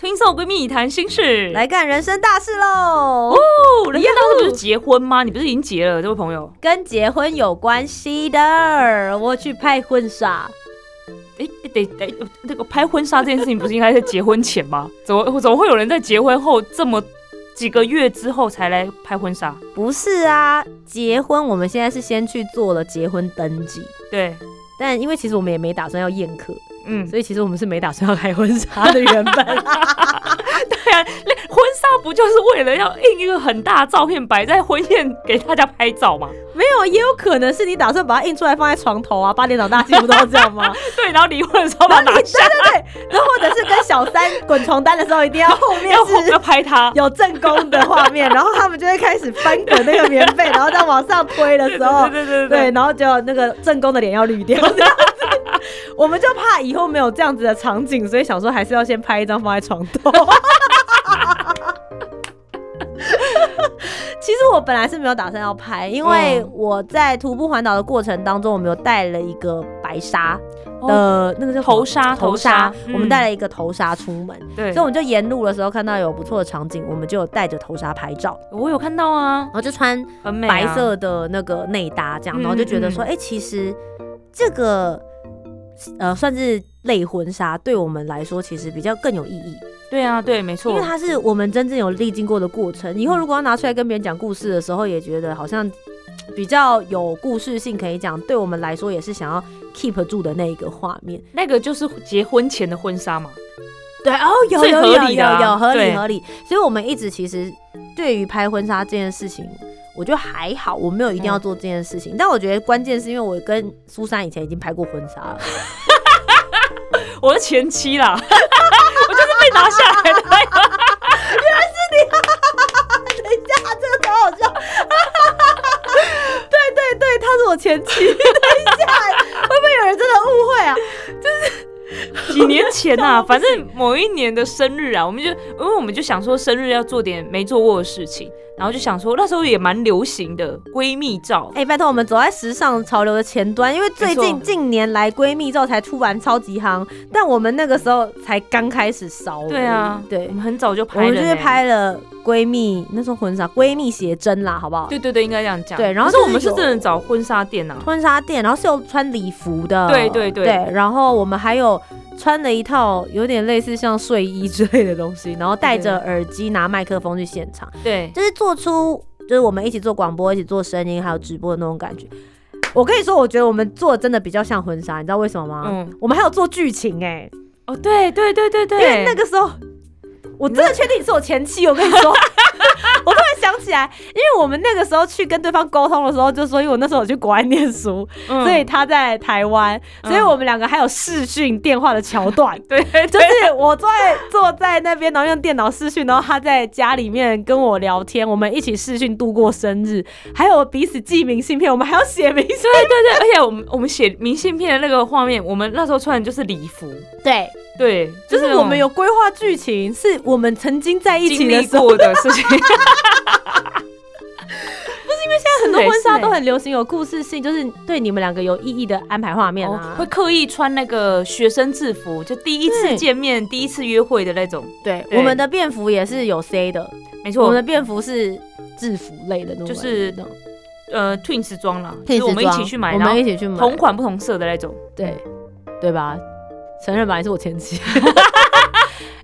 听送闺蜜谈心事，来干人生大事喽！哦，人家当时不是结婚吗？你不是已经结了，这位朋友？跟结婚有关系的，我去拍婚纱。哎，得得，那个拍婚纱这件事情不是应该在结婚前吗？怎么怎么会有人在结婚后这么几个月之后才来拍婚纱？不是啊，结婚我们现在是先去做了结婚登记，对。但因为其实我们也没打算要宴客。嗯，所以其实我们是没打算要开婚纱的原本。对啊，那婚纱不就是为了要印一个很大的照片摆在婚宴给大家拍照吗？没有，也有可能是你打算把它印出来放在床头啊，八点档大戏不都这样吗？对，然后离婚的时候把它拿下。对对对，然后或者是跟小三滚床单的时候，一定要后面是要拍他有正宫的画面，然后他们就会开始翻滚那个棉被，然后再往上推的时候，对对对对，然后就那个正宫的脸要绿掉。我们就怕以后没有这样子的场景，所以想说还是要先拍一张放在床头。其实我本来是没有打算要拍，因为我在徒步环岛的过程当中，我们有带了一个白纱的那个叫头纱，头纱，我们带了一个头纱出门，对，所以我们就沿路的时候看到有不错的场景，我们就有带着头纱拍照。我有看到啊，然后就穿白色的那个内搭这样，然后就觉得说，哎，其实这个。呃，算是类婚纱，对我们来说其实比较更有意义。对啊，对，没错，因为它是我们真正有历经过的过程。以后如果要拿出来跟别人讲故事的时候，也觉得好像比较有故事性可以讲。对我们来说，也是想要 keep 住的那一个画面。那个就是结婚前的婚纱嘛？对哦，有有有有有合理合理。所以我们一直其实对于拍婚纱这件事情。我觉得还好，我没有一定要做这件事情。但我觉得关键是因为我跟苏珊以前已经拍过婚纱了，我的前妻啦，我就是被拿下来的。原来是你，等一下，这个超好笑。对对对，他是我前妻。等一下，会不会有人真的误会啊？就是。几年前呐，反正某一年的生日啊，我们就因为我们就想说生日要做点没做过的事情，然后就想说那时候也蛮流行的闺蜜照。哎，拜托我们走在时尚潮流的前端，因为最近近年来闺蜜照才突然超级夯，但我们那个时候才刚开始烧。对啊，对，我们很早就拍了，我们就是拍了闺蜜那时候婚纱，闺蜜写真啦，好不好？对对对，应该这样讲。对，然后是我们是真的找婚纱店呐，婚纱店，然后是有穿礼服的。对对对，然后我们还有。穿了一套有点类似像睡衣之类的东西，然后戴着耳机拿麦克风去现场，对，就是做出就是我们一起做广播、一起做声音还有直播的那种感觉。我跟你说，我觉得我们做的真的比较像婚纱，你知道为什么吗？嗯，我们还有做剧情哎，哦，对对对对对，因为那个时候。我真的确定你是我前妻，我跟你说，我突然想起来，因为我们那个时候去跟对方沟通的时候，就说因为我那时候我去国外念书，所以他在台湾，所以我们两个还有视讯电话的桥段，对，就是我坐在坐在那边，然后用电脑视讯，然后他在家里面跟我聊天，我们一起视讯度过生日，还有彼此寄明信片，我们还要写明信，对对对，而且我们我们写明信片的那个画面，我们那时候穿的就是礼服，对。对，就是我们有规划剧情，是我们曾经在一起的时候。的事情。不是因为现在很多婚纱都很流行有故事性，就是对你们两个有意义的安排画面啊，会刻意穿那个学生制服，就第一次见面、第一次约会的那种。对，我们的便服也是有 C 的，没错，我们的便服是制服类的，就是呃 Twins 装了，就是我们一起去买，我们一起去买。同款不同色的那种，对，对吧？承认吧，你是我前妻。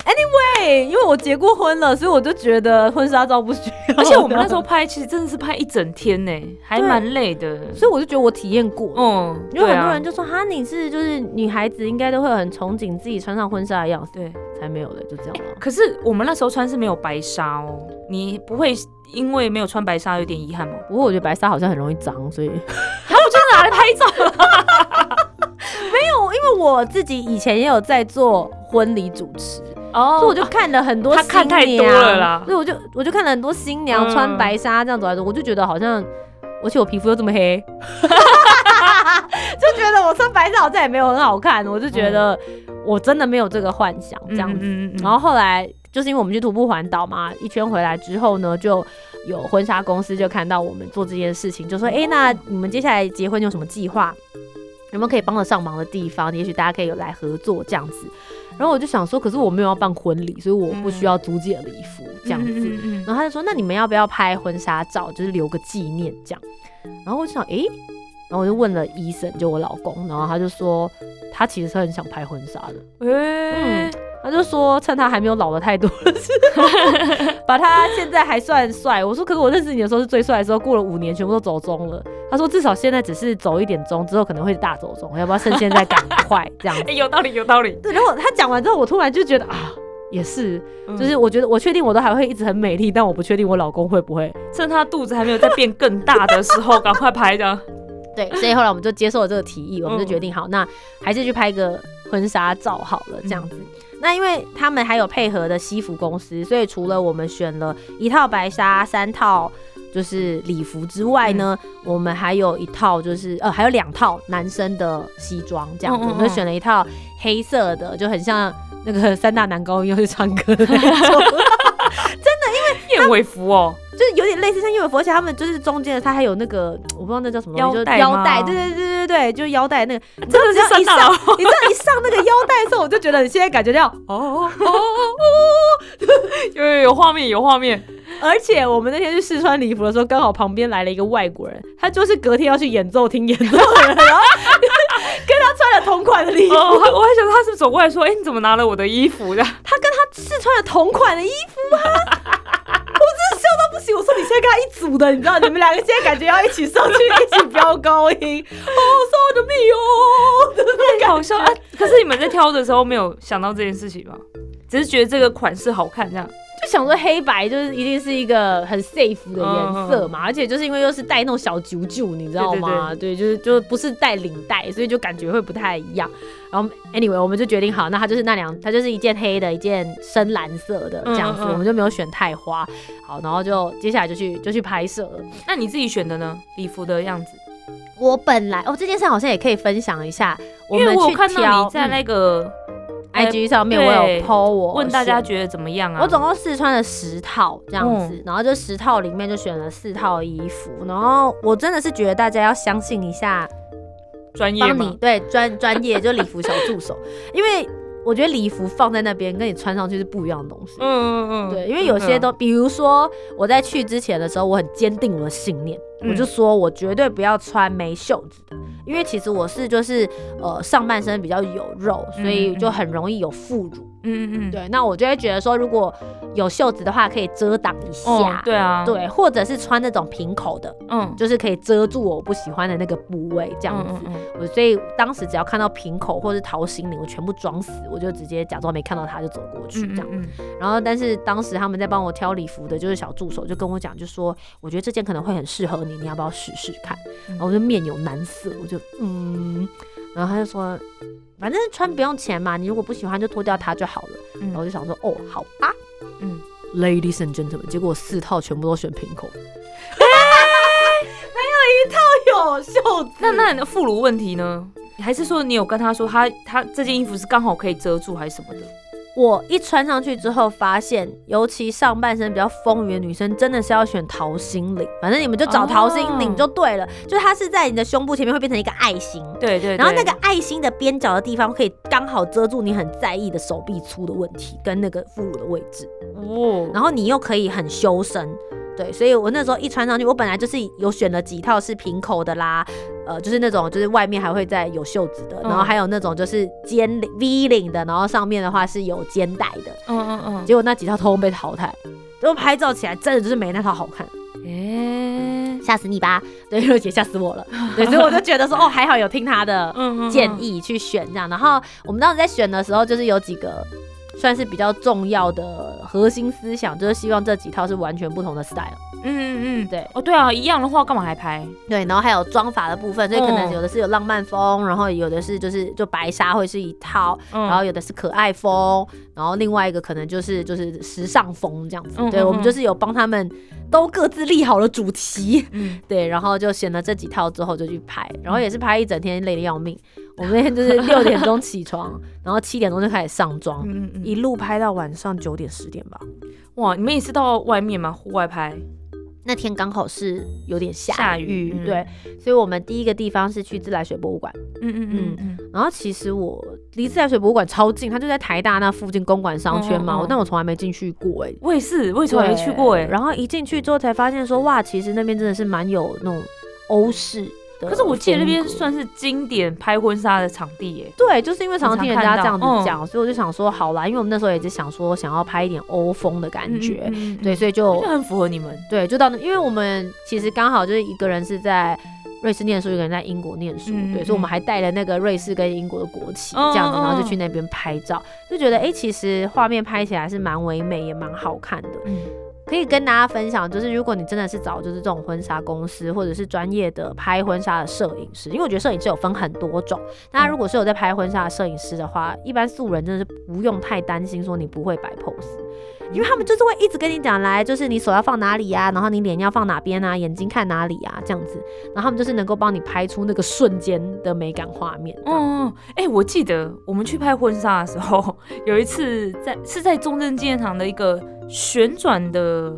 Anyway，因为我结过婚了，所以我就觉得婚纱照不需要。而且我们那时候拍，其实真的是拍一整天呢，还蛮累的。所以我就觉得我体验过。嗯，因为很多人就说哈，你是就是女孩子应该都会很憧憬自己穿上婚纱的样子。对，才没有的，就这样可是我们那时候穿是没有白纱哦，你不会因为没有穿白纱有点遗憾吗？不过我觉得白纱好像很容易脏，所以他不就是拿来拍照了？我自己以前也有在做婚礼主持，哦，所以我就看了很多，他看太多了啦。所以我就我就看了很多新娘穿白纱这样走来走，我就觉得好像，而且我皮肤又这么黑，就觉得我穿白纱好像也没有很好看，我就觉得我真的没有这个幻想这样子。然后后来就是因为我们去徒步环岛嘛，一圈回来之后呢，就有婚纱公司就看到我们做这件事情，就说：“哎，那你们接下来结婚有什么计划？”有没有可以帮得上忙的地方？也许大家可以有来合作这样子。然后我就想说，可是我没有要办婚礼，所以我不需要租借礼服这样子。然后他就说，那你们要不要拍婚纱照，就是留个纪念这样？然后我就想，诶，然后我就问了医生，就我老公，然后他就说，他其实是很想拍婚纱的。诶。他就说趁他还没有老的太多的时候，把他现在还算帅。我说可是我认识你的时候是最帅的时候，过了五年全部都走中了。他说至少现在只是走一点钟，之后可能会大走中，要不要趁现在赶快这样？有道理，有道理。对，然后他讲完之后，我突然就觉得啊，也是，就是我觉得我确定我都还会一直很美丽，但我不确定我老公会不会趁他肚子还没有再变更大的时候赶快拍的。对，所以后来我们就接受了这个提议，我们就决定好，那还是去拍个婚纱照好了，这样子。那因为他们还有配合的西服公司，所以除了我们选了一套白纱、三套就是礼服之外呢，我们还有一套就是呃，还有两套男生的西装这样子。我们选了一套黑色的，就很像那个三大男高音要去唱歌的那种，真的，因为燕尾服哦。就是有点类似像燕尾服，而且他们就是中间的，他还有那个我不知道那叫什么腰带腰带，对对对对对，就是腰带那个。真的是一上，你知道一上那个腰带的时候，我就觉得你现在感觉到哦哦哦，有有有画面有画面。而且我们那天去试穿礼服的时候，刚好旁边来了一个外国人，他就是隔天要去演奏厅演奏的人，然后跟他穿了同款的礼服。我还想他是走过来说，哎，你怎么拿了我的衣服的？他跟他试穿了同款的衣服啊。笑到不行，我说你现在跟他一组的，你知道，你们两个现在感觉要一起上去，一起飙高音，哦，so 的 me 哦，太搞笑啊！可是你们在挑的时候没有想到这件事情吗？只是觉得这个款式好看这样。想说黑白就是一定是一个很 safe 的颜色嘛，而且就是因为又是戴那种小九九，你知道吗？对，就是就不是带领带，所以就感觉会不太一样。然后 anyway，我们就决定好，那它就是那两，它就是一件黑的，一件深蓝色的这样子，我们就没有选太花。好，然后就接下来就去就去拍摄了。那你自己选的呢？礼服的样子？我本来哦，这件事好像也可以分享一下，因为我看到你在那个。G 上面我有 po 我问大家觉得怎么样啊？我总共试穿了十套这样子，然后这十套里面就选了四套衣服，然后我真的是觉得大家要相信一下专业你对专专业就礼服小助手，因为我觉得礼服放在那边跟你穿上去是不一样的东西。嗯嗯嗯，对，因为有些都，比如说我在去之前的时候，我很坚定我的信念，我就说我绝对不要穿没袖子的。因为其实我是就是呃上半身比较有肉，所以就很容易有副乳。嗯嗯嗯，对，那我就会觉得说，如果有袖子的话，可以遮挡一下。对啊，对，或者是穿那种平口的，嗯，就是可以遮住我不喜欢的那个部位，这样子。我所以当时只要看到平口或者是桃心领，我全部装死，我就直接假装没看到他，就走过去这样。然后，但是当时他们在帮我挑礼服的，就是小助手就跟我讲，就说我觉得这件可能会很适合你，你要不要试试看？然后我就面有难色，我就嗯，然后他就说。反正穿不用钱嘛，你如果不喜欢就脱掉它就好了。然后我就想说，哦，好吧，嗯，Ladies and gentlemen，结果四套全部都选平口，没有一套有袖子。那那你的副乳问题呢？还是说你有跟他说，他他这件衣服是刚好可以遮住还是什么的？我一穿上去之后，发现尤其上半身比较丰腴的女生，真的是要选桃心领。反正你们就找桃心领就对了，就它是在你的胸部前面会变成一个爱心，对对。然后那个爱心的边角的地方，可以刚好遮住你很在意的手臂粗的问题跟那个副乳的位置。哦。然后你又可以很修身。对，所以我那时候一穿上去，我本来就是有选了几套是平口的啦，呃，就是那种就是外面还会再有袖子的，然后还有那种就是肩领 V 领的，然后上面的话是有肩带的，嗯嗯嗯。结果那几套通通被淘汰，结果拍照起来真的就是没那套好看，哎，吓死你吧！对，若姐吓死我了。对，所以我就觉得说，哦，还好有听她的建议去选这样。然后我们当时在选的时候，就是有几个。算是比较重要的核心思想，就是希望这几套是完全不同的 style。嗯嗯嗯，对。哦对啊，一样的话干嘛还拍？对，然后还有妆法的部分，所以可能嗯有的是有浪漫风，然后有的是就是就白纱会是一套，嗯。然后有的是可爱风，然后另外一个可能就是就是时尚风这样子。对，我们就是有帮他们都各自立好了主题，嗯，对，然后就选了这几套之后就去拍，然后也是拍一整天，累得要命。我们那 天就是六点钟起床，然后七点钟就开始上妆，嗯嗯嗯，一路拍到晚上九点十点吧。哇，你们也是到外面吗？户外拍？那天刚好是有点下下雨，嗯对，所以我们第一个地方是去自来水博物馆。嗯嗯嗯嗯，然后其实我离自来水博物馆超近，它就在台大那附近公馆商圈嘛，但我从来没进去过哎、我也是，我也从来没去过哎。然后一进去之后才发现说，哇，其实那边真的是蛮有那种欧式的。可是我记得那边算是经典拍婚纱的场地耶。对，就是因为常常听人家这样子讲，所以我就想说，好啦，因为我们那时候也是想说想要拍一点欧风的感觉，嗯嗯嗯对，所以就就很符合你们。对，就到那，因为我们其实刚好就是一个人是在瑞士念书，一个人在英国念书，嗯对，所以我们嗯还带了那个瑞士跟英国的国旗，嗯这样子，嗯然后就嗯去那边拍照，就觉得哎、诶其实画面拍起来是蛮唯美，也蛮好看的。嗯可以跟大家分享，就是如果你真的是找就是这种婚纱公司，或者是专业的拍婚纱的摄影师，因为我觉得摄影师有分很多种。大家如果是有在拍婚纱的摄影师的话，一般素人真的是不用太担心说你不会摆 pose。因为他们就是会一直跟你讲来，就是你手要放哪里呀、然后你脸要放哪边啊，眼睛看哪里啊，这样子，然后他们就是能够帮你拍出那个瞬间的美感画面。嗯，嗯，嗯哎、我记得我们去拍婚纱的时候，有一次在是在中正纪念堂的一个旋转的，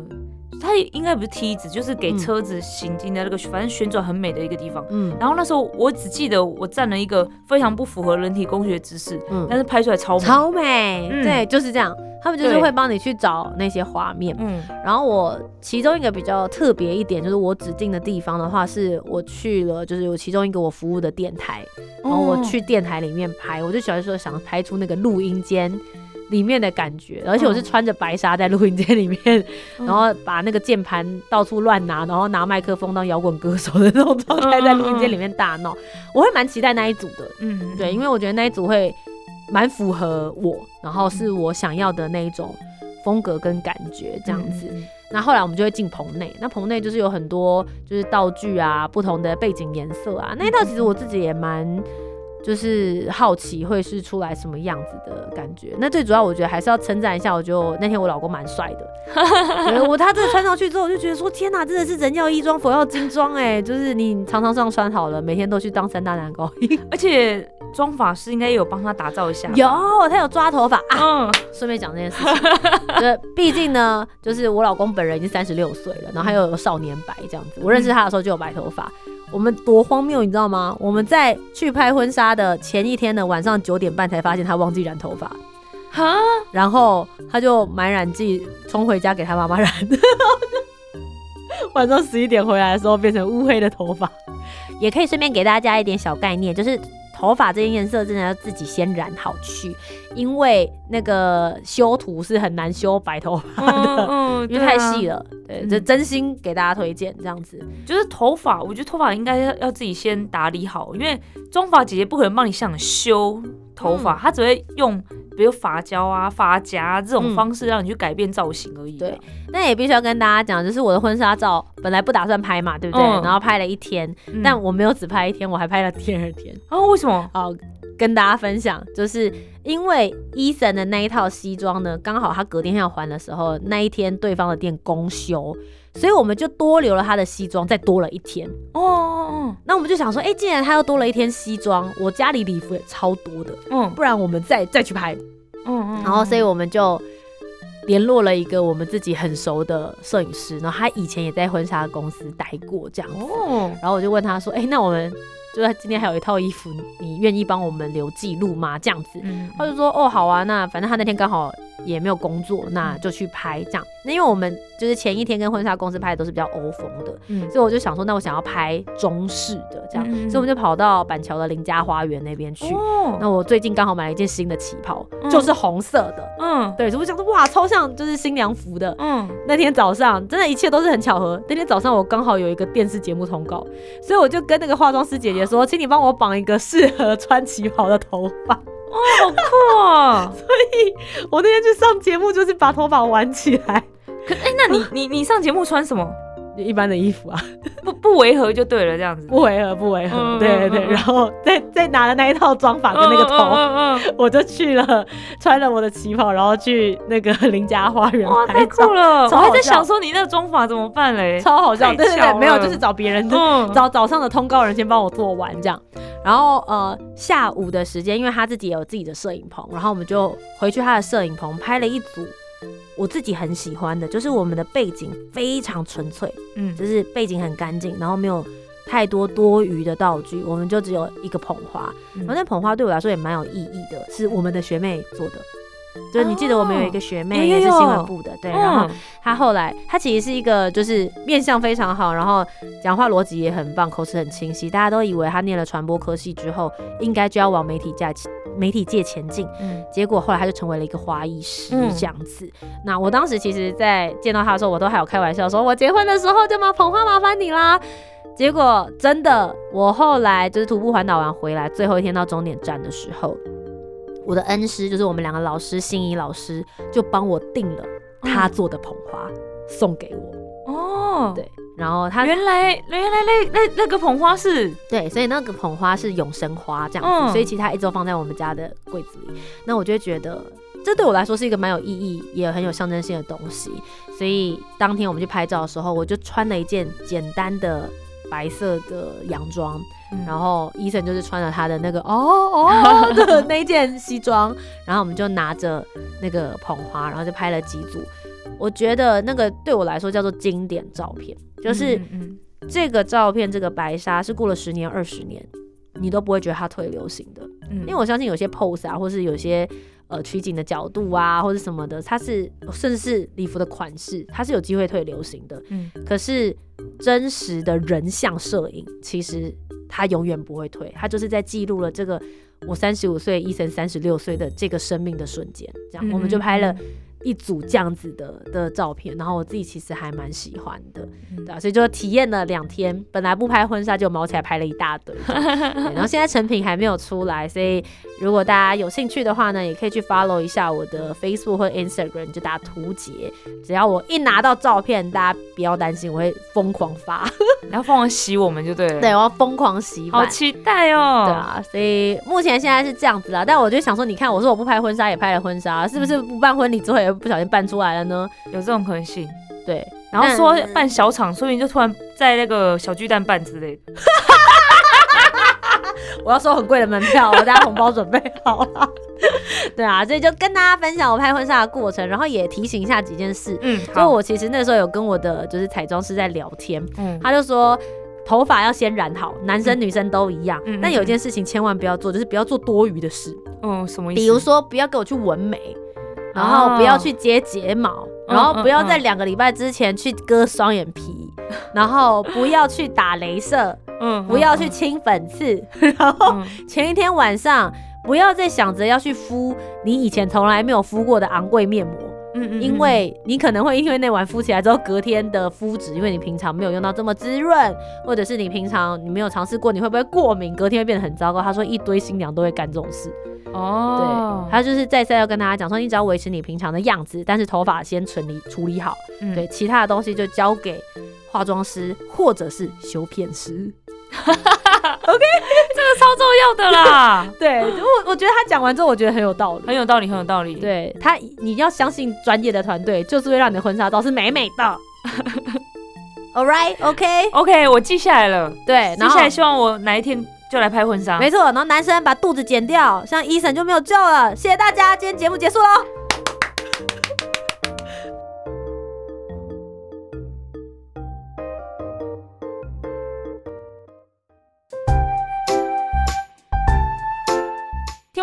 它应该不是梯子，就是给嗯车子行进的那个，反正旋转很美的一个地方。嗯然后那时候我只记得我站了一个非常不符合人体工学姿势，嗯但是拍出来超美。超美，嗯对，就是这样。他们就是会帮你去找那些画面。嗯然后我其中一个比较特别一点，就是我指定的地方的话，是我去了，就是有其中一个我服务的电台，然后我哦去电台里面拍，我就喜欢说想拍出那个录音间。里面的感觉，而且我是嗯穿着白纱在录音间里面，嗯然后把那个键盘到处乱拿，然后拿麦克风当摇滚歌手的那种状态，在录音间里面大闹。我会蛮期待那一组的，嗯对，因为我觉得那一组会蛮符合我，然后是我想要的那一种风格跟感觉这样子。嗯那后来我们就会进棚内，那棚内就是有很多就是道具啊，不同的背景颜色啊。那一套其实我自己也蛮就是好奇会是出来什么样子的感觉。那最主要我觉得还是要称赞一下，我觉得那天我老公蛮帅的，对我他这个穿上去之后，我就觉得说天哪，真的是人要衣装，佛要金装哎，就是你常常这样穿好了，每天都去当三大男高音。而且妆发师应该也有帮他打造一下。有，他有抓头发啊，嗯，顺便讲这件事情，就毕竟呢，就是我老公本人已经三十六岁了，然后他又有少年白这样子。我认识他的时候就有白头发，我们多荒谬，你知道吗？我们在去拍婚纱的前一天的晚上九点半才发现他忘记染头发，哈，然后他就买染剂冲回家给他妈妈染，晚上十一点回来的时候变成乌黑的头发。也可以顺便给大家一点小概念，就是头发这件颜色真的要自己先染好去，因为那个修图是很难修白头发的。嗯因为太细，了，对，嗯这真心给大家推荐这样子。就是头发，我觉得头发应该要要自己先打理好，因为妆发姐姐不可能帮你想修头发，嗯她只会用比如发胶啊、发夹、啊、这种嗯方式让你去改变造型而已。对，那也必须要跟大家讲，就是我的婚纱照本来不打算拍嘛，对不对？嗯然后拍了一天，嗯但我没有只拍一天，我还拍了第二天。啊，为什么？好，跟大家分享，就是因为伊森的那一套西装呢，刚好他隔天要还的时候，那一天对方的店公休，所以我们就多留了他的西装，再多了一天。哦哦那我们就想说，哎、既然他又多了一天西装，我家里礼服也超多的，嗯，不然我们再再去拍。嗯嗯然后，所以我们就联络了一个我们自己很熟的摄影师，然后他以前也在婚纱公司待过，这样子。哦，然后我就问他说：“哎、那我们就是今天还有一套衣服，你愿意帮我们留记录吗？”这样子，嗯他就说：“哦，好啊，那反正他那天刚好也没有工作，那就去拍这样。那因为我们就是前一天跟婚纱公司拍的都是比较欧风的，嗯所以我就想说，那我想要拍中式的这样，所以我们就跑到板桥的林家花园那边去。哦，那我最近刚好买了一件新的旗袍，嗯就是红色的。嗯对，所以我想说，哇，超像就是新娘服的。嗯，那天早上真的一切都是很巧合。那天早上我刚好有一个电视节目通告，所以我就跟那个化妆师姐姐说，请你帮我绑一个适合穿旗袍的头发。哦，好酷哦！所以我那天去上节目就是把头发挽起来，可哎，那你你你上节目穿什么？一般的衣服啊，不不违和就对了，这样子。不违和不违和，对对对，然后再再拿了那一套妆法跟那个头，我就去了，穿了我的旗袍，然后去那个林家花园哇，太酷了！我还在想说你那个妆法怎么办嘞，超好笑，对对对，没有，就是找别人，找早上的通告人先帮我做完这样，然后呃下午的时间，因为他自己也有自己的摄影棚，然后我们就回去他的摄影棚拍了一组。我自己很喜欢的，就是我们的背景非常纯粹，嗯，就是背景很干净，然后没有太多多余的道具，我们就只有一个捧花，然后那捧花对我来说也蛮有意义的，是我们的学妹做的。就是你记得我们有一个学妹也是新闻部的，对，然后她后来她其实是一个就是面相非常好，然后讲话逻辑也很棒，口齿很清晰，大家都以为她念了传播科系之后应该就要往媒体界媒体界前进，嗯，结果后来他就成为了一个花艺师这样子。那我当时其实，在见到他的时候，我都还有开玩笑说，我结婚的时候就把捧花麻烦你啦。结果真的，我后来就是徒步环岛完回来，最后一天到终点站的时候。我的恩师就是我们两个老师，心仪老师就帮我订了他做的捧花送给我哦。对，然后他原来原来那那那个捧花是对，所以那个捧花是永生花这样子，所以其实他一直都放在我们家的柜子里。那我就觉得这对我来说是一个蛮有意义也很有象征性的东西。所以当天我们去拍照的时候，我就穿了一件简单的白色的洋装。然后医生就是穿了他的那个哦哦的那件西装，然后我们就拿着那个捧花，然后就拍了几组。我觉得那个对我来说叫做经典照片，就是这个照片，这个白纱是过了十年二十年，你都不会觉得它退流行的。因为我相信有些 pose 啊，或是有些呃取景的角度啊，或者什么的，它是甚至是礼服的款式，它是有机会退流行的。嗯，可是真实的人像摄影其实。它永远不会退，它就是在记录了这个我三十五岁，医生三十六岁的这个生命的瞬间，这样我们就拍了。一组这样子的的照片，然后我自己其实还蛮喜欢的，对啊，所以就体验了两天。本来不拍婚纱，就毛起来拍了一大堆。然后现在成品还没有出来，所以如果大家有兴趣的话呢，也可以去 follow 一下我的 Facebook 或 Instagram，就打图杰。只要我一拿到照片，大家不要担心，我会疯狂发，然后疯狂洗我们就对了。对，我要疯狂洗，好期待哦。对啊，所以目前现在是这样子啦。但我就想说，你看，我说我不拍婚纱也拍了婚纱，是不是不办婚礼之后也？不小心办出来了呢，有这种可能性。对，然后说办小场，说不定就突然在那个小巨蛋办之类的。我要收很贵的门票，大家红包准备好了。对啊，所以就跟大家分享我拍婚纱的过程，然后也提醒一下几件事。嗯，就我其实那时候有跟我的就是彩妆师在聊天，嗯，他就说头发要先染好，男生女生都一样。嗯，但有一件事情千万不要做，就是不要做多余的事。嗯，什么意思？比如说不要给我去纹眉。然后不要去接睫毛，然后不要在两个礼拜之前去割双眼皮，然后不要去打镭射，嗯，不要去清粉刺，然后前一天晚上不要再想着要去敷你以前从来没有敷过的昂贵面膜，嗯嗯，因为你可能会因为那晚敷起来之后，隔天的肤质，因为你平常没有用到这么滋润，或者是你平常你没有尝试过，你会不会过敏？隔天会变得很糟糕。他说一堆新娘都会干这种事。哦，对，他就是再三要跟大家讲说，你只要维持你平常的样子，但是头发先处理处理好，对，其他的东西就交给化妆师或者是修片师。OK，这个超重要的啦。对，我我觉得他讲完之后，我觉得很有道理，很有道理，很有道理。对他，你要相信专业的团队，就是会让你的婚纱照是美美的。All right，OK，OK，我记下来了。对，接下来希望我哪一天。就来拍婚纱，没错。然后男生把肚子剪掉，像医生就没有救了。谢谢大家，今天节目结束喽。